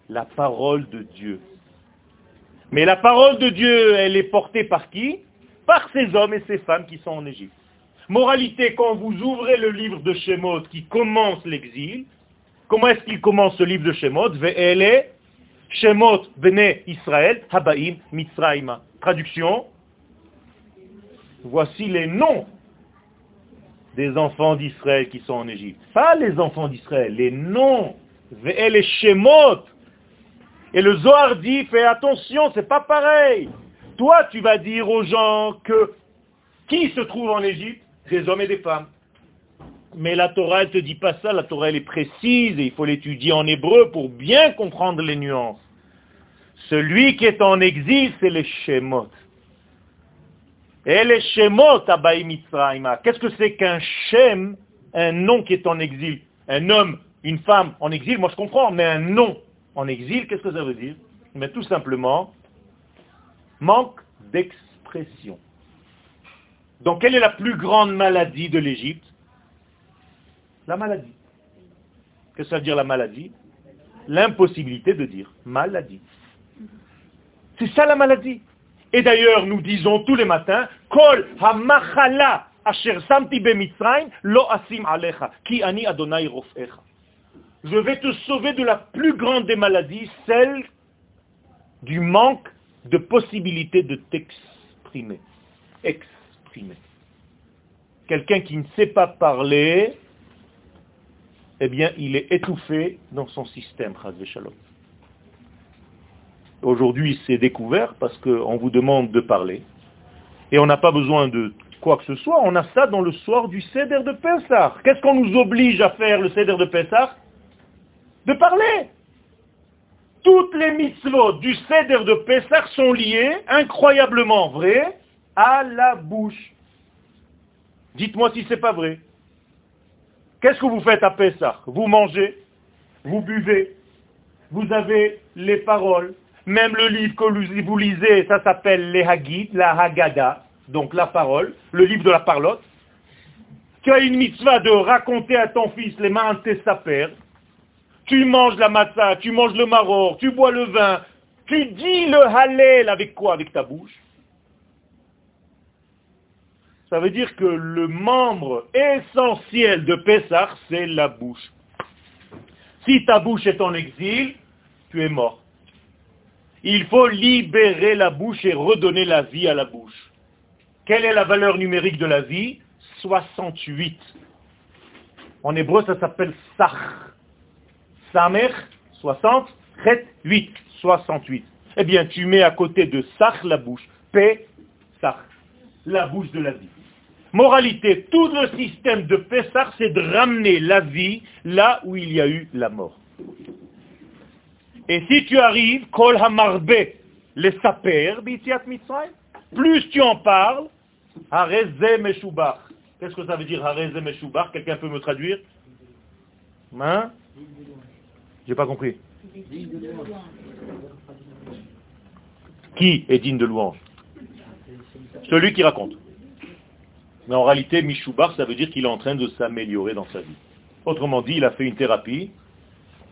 [SPEAKER 1] La parole de Dieu. Mais la parole de Dieu, elle est portée par qui? Par ces hommes et ces femmes qui sont en Égypte. Moralité, quand vous ouvrez le livre de Shemot qui commence l'exil, comment est-ce qu'il commence ce livre de Shemot? Ve'ele Shemot Bene Israël Habaim Mitzrayma. Traduction Voici les noms des enfants d'Israël qui sont en Égypte. Pas les enfants d'Israël, les noms. Ve'ele Shemot et le Zohar dit, fais attention, c'est pas pareil. Toi, tu vas dire aux gens que qui se trouve en Égypte? Des hommes et des femmes. Mais la Torah, elle ne te dit pas ça. La Torah, est précise et il faut l'étudier en hébreu pour bien comprendre les nuances. Celui qui est en exil, c'est les Shemot. Et les Shemot, Abaï Mitzrayma. Qu'est-ce que c'est qu'un Shem, un nom qui est en exil? Un homme, une femme en exil, moi je comprends, mais un nom en exil, qu'est-ce que ça veut dire? Mais tout simplement, manque d'expression. Donc quelle est la plus grande maladie de l'Égypte? La maladie. Qu'est-ce que ça veut dire la maladie? L'impossibilité de dire maladie. C'est ça la maladie. Et d'ailleurs, nous disons tous les matins, Kol ha asher samti lo asim alecha, ki ani adonai rofecha je vais te sauver de la plus grande des maladies, celle du manque de possibilité de t'exprimer. Exprimer. Quelqu'un qui ne sait pas parler, eh bien, il est étouffé dans son système, Shalom. Aujourd'hui, c'est découvert parce qu'on vous demande de parler. Et on n'a pas besoin de quoi que ce soit. On a ça dans le soir du Seder de Pessah. Qu'est-ce qu'on nous oblige à faire le Seder de Pessah de parler. Toutes les mitzvot du Seder de Pessah sont liées, incroyablement vraies, à la bouche. Dites-moi si c'est pas vrai. Qu'est-ce que vous faites à Pessah Vous mangez, vous buvez, vous avez les paroles, même le livre que vous lisez, ça s'appelle les Hagid, la Haggadah, donc la parole, le livre de la parlotte. Tu as une mitzvah de raconter à ton fils les mains père. Tu manges la matzah, tu manges le maror, tu bois le vin, tu dis le halel avec quoi? Avec ta bouche. Ça veut dire que le membre essentiel de Pessah, c'est la bouche. Si ta bouche est en exil, tu es mort. Il faut libérer la bouche et redonner la vie à la bouche. Quelle est la valeur numérique de la vie? 68. En hébreu, ça s'appelle sach. Samer, 60, 8, 68. Eh bien, tu mets à côté de sach la bouche. P, sach, la bouche de la vie. Moralité, tout le système de Pessah, c'est de ramener la vie là où il y a eu la mort. Et si tu arrives, kol hamarbe, les saper, plus tu en parles, Qu'est-ce que ça veut dire Quelqu'un peut me traduire? Hein? J'ai pas compris. Qui est digne de louange? Celui qui raconte. Mais en réalité, Mishoubar, ça veut dire qu'il est en train de s'améliorer dans sa vie. Autrement dit, il a fait une thérapie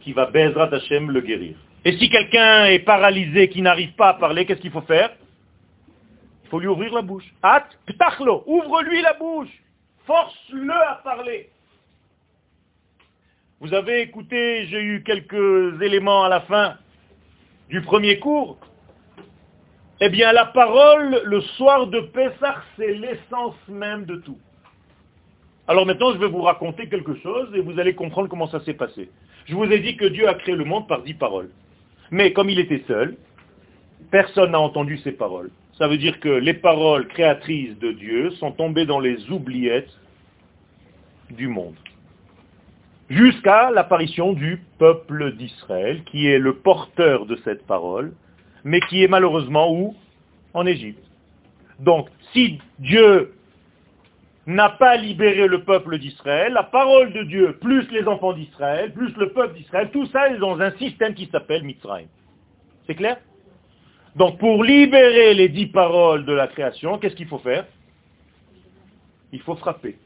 [SPEAKER 1] qui va Bezrat Hashem le guérir. Et si quelqu'un est paralysé, qui n'arrive pas à parler, qu'est-ce qu'il faut faire? Il faut lui ouvrir la bouche. At, ptachlo, ouvre-lui la bouche. Force-le à parler. Vous avez écouté, j'ai eu quelques éléments à la fin du premier cours. Eh bien, la parole, le soir de Pessah, c'est l'essence même de tout. Alors maintenant, je vais vous raconter quelque chose et vous allez comprendre comment ça s'est passé. Je vous ai dit que Dieu a créé le monde par dix paroles. Mais comme il était seul, personne n'a entendu ces paroles. Ça veut dire que les paroles créatrices de Dieu sont tombées dans les oubliettes du monde. Jusqu'à l'apparition du peuple d'Israël, qui est le porteur de cette parole, mais qui est malheureusement où? En Égypte. Donc, si Dieu n'a pas libéré le peuple d'Israël, la parole de Dieu, plus les enfants d'Israël, plus le peuple d'Israël, tout ça est dans un système qui s'appelle Mitzrayim. C'est clair? Donc pour libérer les dix paroles de la création, qu'est-ce qu'il faut faire? Il faut frapper.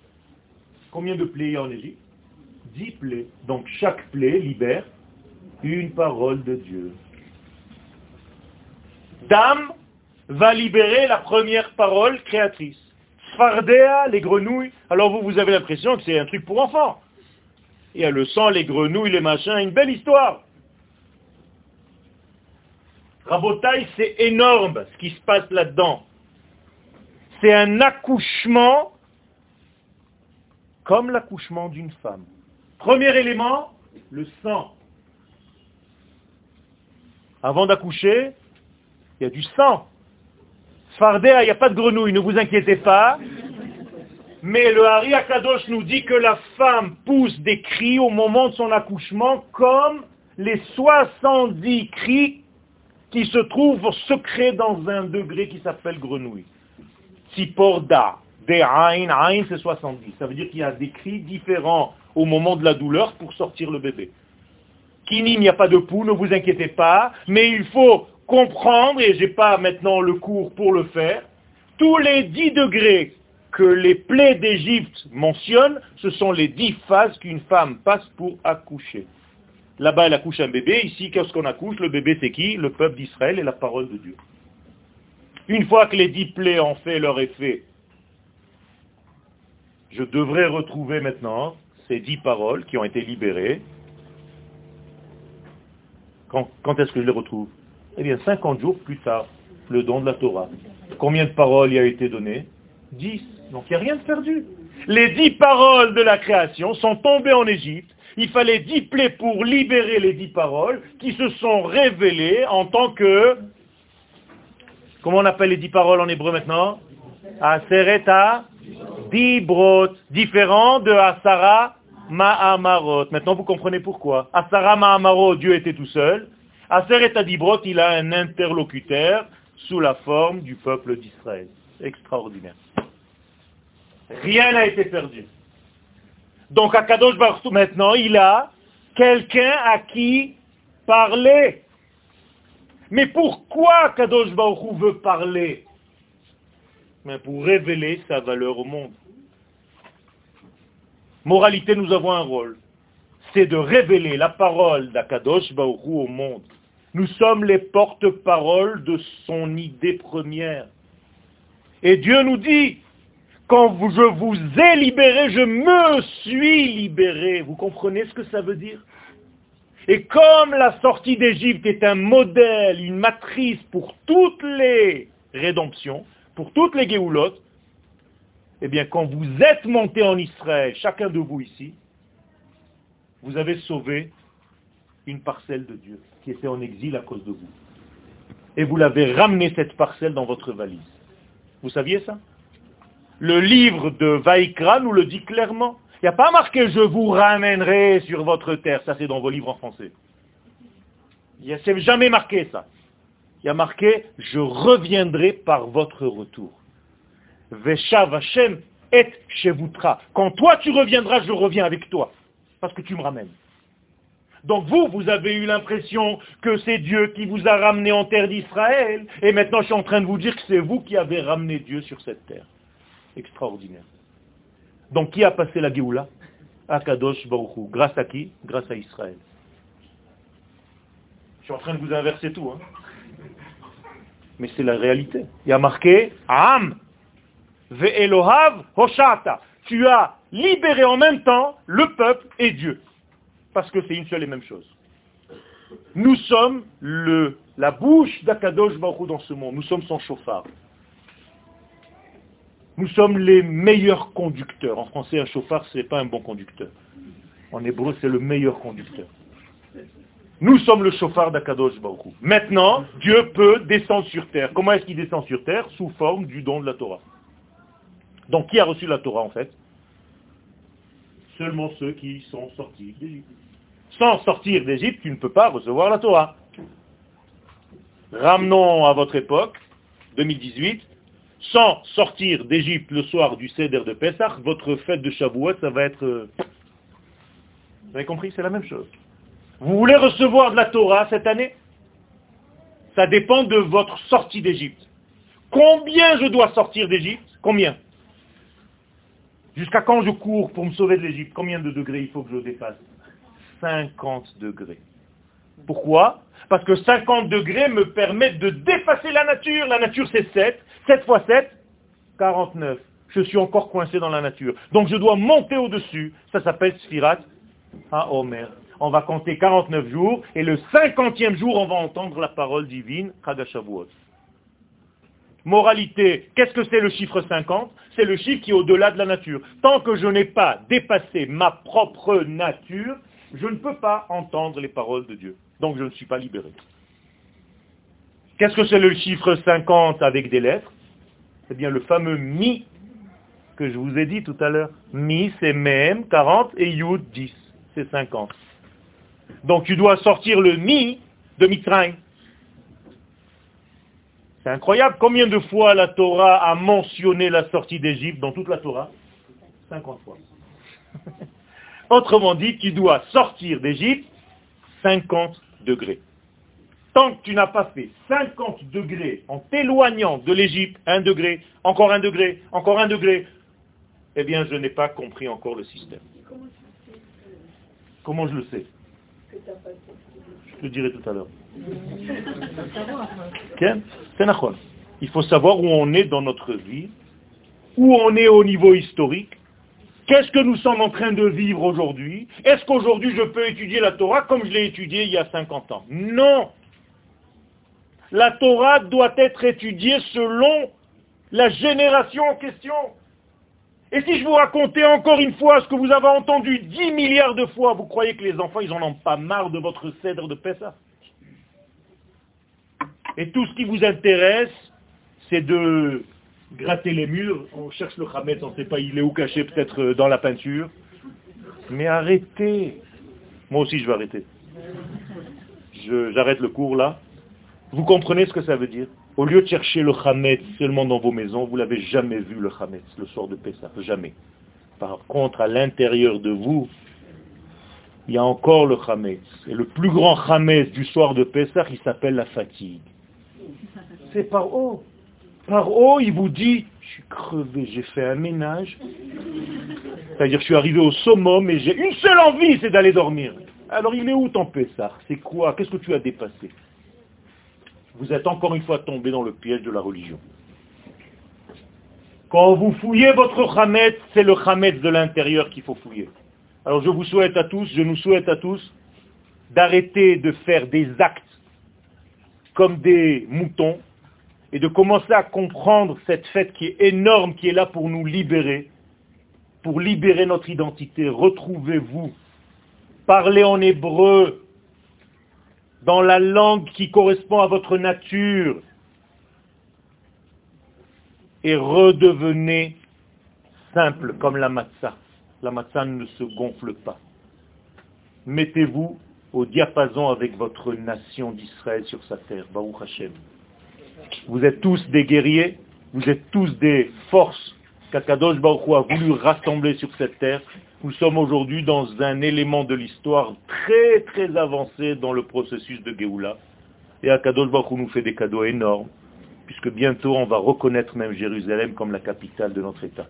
[SPEAKER 1] Combien de plaies en Égypte? Dix plaies. Donc chaque plaie libère une parole de Dieu. Dame va libérer la première parole créatrice. Sfardea, les grenouilles. Alors vous, vous avez l'impression que c'est un truc pour enfants. Il y a le sang, les grenouilles, les machins, une belle histoire. Rabotaille, c'est énorme ce qui se passe là-dedans. C'est un accouchement comme l'accouchement d'une femme. Premier élément, le sang. Avant d'accoucher, il y a du sang. Sfardéa, il n'y a pas de grenouille, ne vous inquiétez pas. Mais le Hari Akadosh nous dit que la femme pousse des cris au moment de son accouchement comme les 70 cris qui se trouvent secrets dans un degré qui s'appelle grenouille. Siporda, des Ain, Ain c'est 70. Ça veut dire qu'il y a des cris différents au moment de la douleur pour sortir le bébé. Kini, il n'y a pas de pouls, ne vous inquiétez pas, mais il faut comprendre, et je n'ai pas maintenant le cours pour le faire, tous les 10 degrés que les plaies d'Égypte mentionnent, ce sont les 10 phases qu'une femme passe pour accoucher. Là-bas, elle accouche un bébé. Ici, qu'est-ce qu'on accouche? Le bébé, c'est qui? Le peuple d'Israël et la parole de Dieu. Une fois que les dix plaies ont fait leur effet, je devrais retrouver maintenant ces dix paroles qui ont été libérées. Quand, quand est-ce que je les retrouve? Eh bien, 50 jours plus tard, le don de la Torah. Combien de paroles y a été donné? 10. Donc il n'y a rien de perdu. Les dix paroles de la création sont tombées en Égypte. Il fallait dix plaies pour libérer les dix paroles qui se sont révélées en tant que... Comment on appelle les dix paroles en hébreu maintenant? Asereta Dibrot, différent de Asara Ma'amarot. Maintenant vous comprenez pourquoi. Asara Ma'amarot, Dieu était tout seul. Aseret Adibrot, il a un interlocuteur sous la forme du peuple d'Israël. Extraordinaire. Rien n'a été perdu. Donc Akadosh Baruch maintenant, il a quelqu'un à qui parler. Mais pourquoi Kadosh Baruch veut parler? Mais pour révéler sa valeur au monde. Moralité, nous avons un rôle. C'est de révéler la parole d'Akadosh Baruch au monde. Nous sommes les porte-paroles de son idée première. Et Dieu nous dit, quand je vous ai libéré, je me suis libéré. Vous comprenez ce que ça veut dire? Et comme la sortie d'Égypte est un modèle, une matrice pour toutes les rédemptions, pour toutes les géoulottes, eh bien quand vous êtes monté en Israël, chacun de vous ici, vous avez sauvé une parcelle de Dieu qui était en exil à cause de vous. Et vous l'avez ramené cette parcelle dans votre valise. Vous saviez ça? Le livre de Vaikra nous le dit clairement. Il n'y a pas marqué je vous ramènerai sur votre terre. Ça c'est dans vos livres en français. Il n'y a jamais marqué ça. Il y a marqué je reviendrai par votre retour. Veshav Hashem et Shevutra. Quand toi tu reviendras, je reviens avec toi. Parce que tu me ramènes. Donc vous, vous avez eu l'impression que c'est Dieu qui vous a ramené en terre d'Israël, et maintenant je suis en train de vous dire que c'est vous qui avez ramené Dieu sur cette terre. Extraordinaire. Donc qui a passé la Géoula? Akadosh Baruchou. Grâce à qui? Grâce à Israël. Je suis en train de vous inverser tout. Hein. Mais c'est la réalité. Il y a marqué Am Ve'elohav Hoshata. Tu as libéré en même temps le peuple et Dieu parce que c'est une seule et même chose. Nous sommes la bouche d'Akadosh Baruch dans ce monde. Nous sommes son chauffard. Nous sommes les meilleurs conducteurs. En français, un chauffard, ce n'est pas un bon conducteur. En hébreu, c'est le meilleur conducteur. Nous sommes le chauffard d'Akadosh Baruch Maintenant, Dieu peut descendre sur terre. Comment est-ce qu'il descend sur terre? Sous forme du don de la Torah. Donc, qui a reçu la Torah, en fait? Seulement ceux qui sont sortis d'Égypte. Sans sortir d'Égypte, tu ne peux pas recevoir la Torah. Ramenons à votre époque, 2018, sans sortir d'Égypte le soir du Seder de Pessah, votre fête de Shavuot, ça va être... Euh, vous avez compris C'est la même chose. Vous voulez recevoir de la Torah cette année? Ça dépend de votre sortie d'Égypte. Combien je dois sortir d'Égypte? Combien? Jusqu'à quand je cours pour me sauver de l'Égypte? Combien de degrés il faut que je dépasse? 50 degrés. Pourquoi? Parce que 50 degrés me permettent de dépasser la nature. La nature c'est 7. 7 fois 7, 49. Je suis encore coincé dans la nature. Donc je dois monter au-dessus. Ça s'appelle Sfirat à Omer. On va compter 49 jours et le 50e jour, on va entendre la parole divine, Chagashavuot. Moralité, qu'est-ce que c'est le chiffre 50 C'est le chiffre qui est au-delà de la nature. Tant que je n'ai pas dépassé ma propre nature, je ne peux pas entendre les paroles de Dieu. Donc je ne suis pas libéré. Qu'est-ce que c'est le chiffre 50 avec des lettres? C'est bien le fameux mi que je vous ai dit tout à l'heure. Mi, c'est même 40 et yud 10, c'est 50. Donc tu dois sortir le mi de Mitzrayim. C'est incroyable. Combien de fois la Torah a mentionné la sortie d'Égypte dans toute la Torah? 50 fois. Autrement dit, tu dois sortir d'Égypte 50 degrés. Tant que tu n'as pas fait 50 degrés en t'éloignant de l'Égypte, un degré, encore un degré, encore un degré, eh bien je n'ai pas compris encore le système. Comment je le sais? Je le dirai tout à l'heure. Il faut savoir où on est dans notre vie, où on est au niveau historique, Qu'est-ce que nous sommes en train de vivre aujourd'hui? Est-ce qu'aujourd'hui je peux étudier la Torah comme je l'ai étudiée il y a 50 ans? Non. La Torah doit être étudiée selon la génération en question. Et si je vous racontais encore une fois ce que vous avez entendu 10 milliards de fois, vous croyez que les enfants, ils n'en ont pas marre de votre cèdre de Pessah? Et tout ce qui vous intéresse, c'est de gratter les murs, on cherche le Hametz, on ne sait pas il est où caché, peut-être euh, dans la peinture. Mais arrêtez. Moi aussi je vais arrêter. J'arrête le cours là. Vous comprenez ce que ça veut dire? Au lieu de chercher le Hametz seulement dans vos maisons, vous l'avez jamais vu le Hametz le soir de Pessah, jamais. Par contre, à l'intérieur de vous, il y a encore le Hametz. Et le plus grand Hametz du soir de Pessah, il s'appelle la fatigue. C'est par haut. Par haut, il vous dit, je suis crevé, j'ai fait un ménage. C'est-à-dire, je suis arrivé au summum et j'ai une seule envie, c'est d'aller dormir. Alors, il est où ton Pessah? C'est quoi? Qu'est-ce que tu as dépassé? Vous êtes encore une fois tombé dans le piège de la religion. Quand vous fouillez votre Hametz, c'est le Hametz de l'intérieur qu'il faut fouiller. Alors je vous souhaite à tous, je nous souhaite à tous d'arrêter de faire des actes comme des moutons et de commencer à comprendre cette fête qui est énorme, qui est là pour nous libérer, pour libérer notre identité. Retrouvez-vous. Parlez en hébreu, dans la langue qui correspond à votre nature, et redevenez simple comme la matzah la matzah ne se gonfle pas. Mettez-vous au diapason avec votre nation d'Israël sur sa terre, Baruch Hashem. Vous êtes tous des guerriers, vous êtes tous des forces qu'Akadosh Baruch a voulu rassembler sur cette terre. Nous sommes aujourd'hui dans un élément de l'histoire très très avancé dans le processus de Géoula. Et Akadosh Baruch nous fait des cadeaux énormes, puisque bientôt on va reconnaître même Jérusalem comme la capitale de notre État.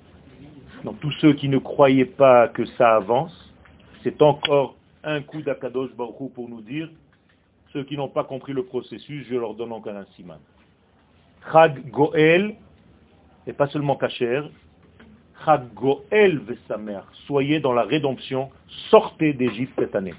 [SPEAKER 1] Donc tous ceux qui ne croyaient pas que ça avance, c'est encore un coup d'Akadosh Baruch pour nous dire, ceux qui n'ont pas compris le processus, je leur donne encore un siman. Chag Goel, et pas seulement Kacher, Chag Goel Vesamer, soyez dans la rédemption, sortez d'Égypte cette année.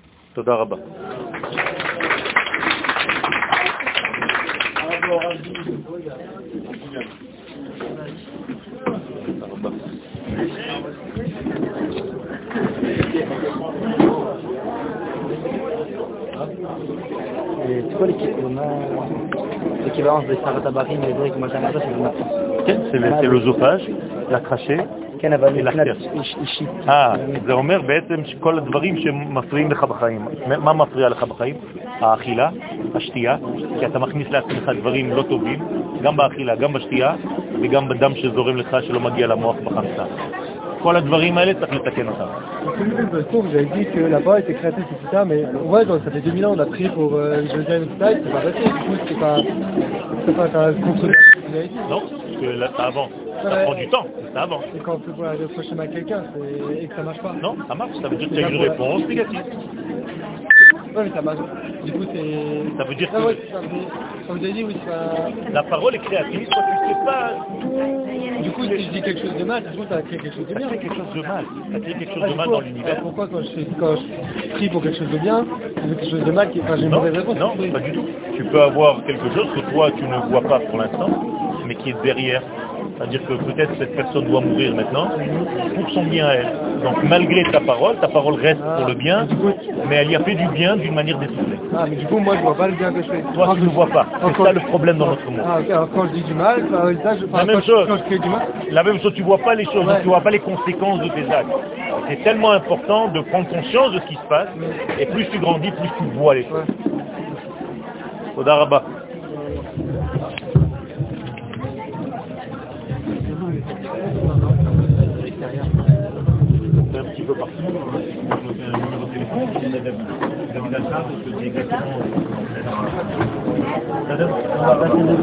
[SPEAKER 3] C'est quoi l'équivalence des Saratabarim et des Majanada
[SPEAKER 1] C'est l'œsophage, la trachée. אה, זה אומר בעצם שכל הדברים שמפריעים לך בחיים. מה מפריע לך בחיים? האכילה, השתייה, כי אתה מכניס לעצמך דברים לא טובים, גם באכילה, גם בשתייה, וגם בדם שזורם לך שלא מגיע למוח בחמצה. כל הדברים האלה צריך לתקן אותם.
[SPEAKER 3] Vous avez dit que là-bas était créatif et tout ça, mais ouais, ça fait 2000 ans on a pris pour euh, je veux dire une style, c'est pas passé, du coup c'est pas, c'est pas un contre
[SPEAKER 1] Non, parce que là ça avance, ça ouais. prend du temps, ça avance.
[SPEAKER 3] Et quand on peut voilà, reprocher à quelqu'un et que ça marche pas
[SPEAKER 1] Non, ça marche, ça veut dire que tu as une réponse négative.
[SPEAKER 3] Ouais, mais ça marche. Du coup, c'est...
[SPEAKER 1] Ça veut dire
[SPEAKER 3] ah,
[SPEAKER 1] que...
[SPEAKER 3] Ouais, ça veut... ça dire, oui, ça...
[SPEAKER 1] La parole est créative, toi tu sais pas
[SPEAKER 3] Du coup, si je dis quelque chose de mal, tu as créé quelque chose de bien.
[SPEAKER 1] Tu as créé quelque chose de mal. Créé quelque chose de mal dans l'univers.
[SPEAKER 3] Pourquoi quand je, fais, quand je prie pour quelque chose de bien, je fais quelque chose de mal qui... Enfin, j'ai une mauvaise réponse
[SPEAKER 1] Non, pas du tout. Tu peux avoir quelque chose que toi, tu ne vois pas pour l'instant, mais qui est derrière. C'est-à-dire que peut-être cette personne doit mourir maintenant pour son bien à elle. Donc malgré ta parole, ta parole reste pour le bien, mais elle y a fait du bien d'une manière détournée.
[SPEAKER 3] Ah, mais du coup, moi, je vois pas le bien que je fais.
[SPEAKER 1] Toi, tu ne vois pas. C'est ça le problème dans notre monde.
[SPEAKER 3] Ah. Alors, quand je dis du mal, ça, je...
[SPEAKER 1] la même chose.
[SPEAKER 3] Quand je crée du mal.
[SPEAKER 1] La même chose, tu vois pas les choses, ouais. tu vois pas les conséquences de tes actes. C'est tellement important de prendre conscience de ce qui se passe, et plus tu grandis, plus tu vois les choses. Odaraba. un petit peu partout. Un numéro de téléphone, il y a David. David exactement. Madame,
[SPEAKER 3] on va passer de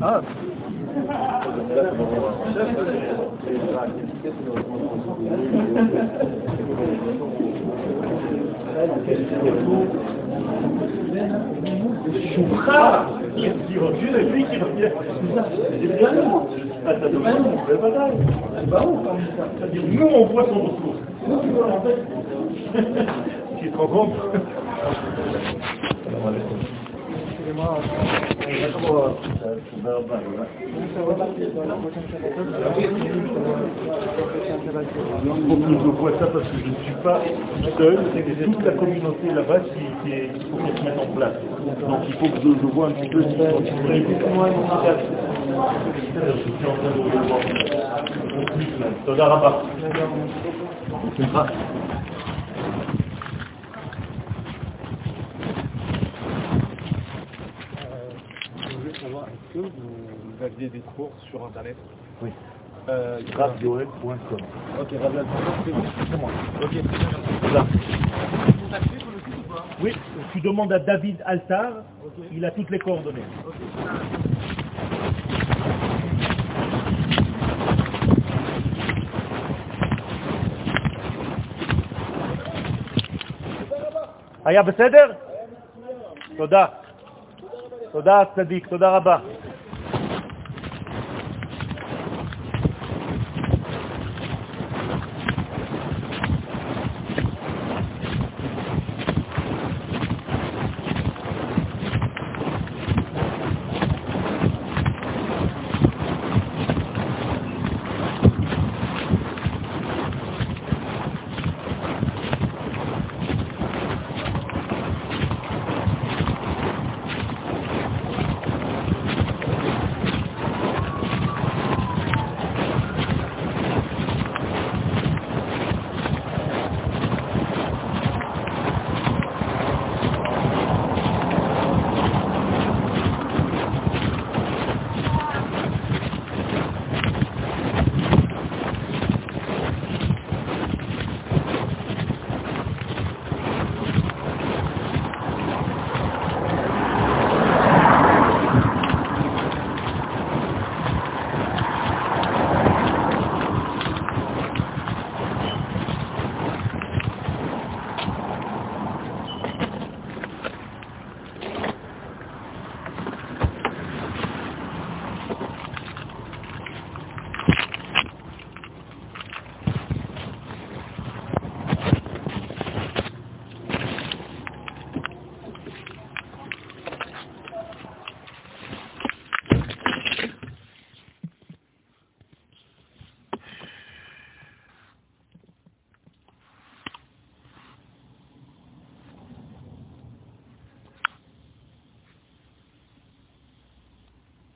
[SPEAKER 1] Ah Choucha qui et lui qui revient. C'est bien ça bataille. C'est pas nous, on voit son retour. Tu te rends compte? Faut que je vois ça parce que je ne suis pas seul, c'est toute la communauté là-bas qui, est, faut qu'on se mette en place. Donc il faut que je, je vois un petit peu ce qui se passe.
[SPEAKER 3] Est-ce que vous aviez des cours sur Internet
[SPEAKER 1] Oui.
[SPEAKER 3] Euh,
[SPEAKER 1] Radioel.com.
[SPEAKER 3] ok, radioel.com, c'est bon.
[SPEAKER 1] C'est moi.
[SPEAKER 3] Ok, très bien.
[SPEAKER 1] Voilà.
[SPEAKER 3] Contacté sur le site ou pas
[SPEAKER 1] Oui, tu demandes à David Altar, il a toutes les coordonnées. היה בסדר? תודה. תודה צדיק, תודה רבה.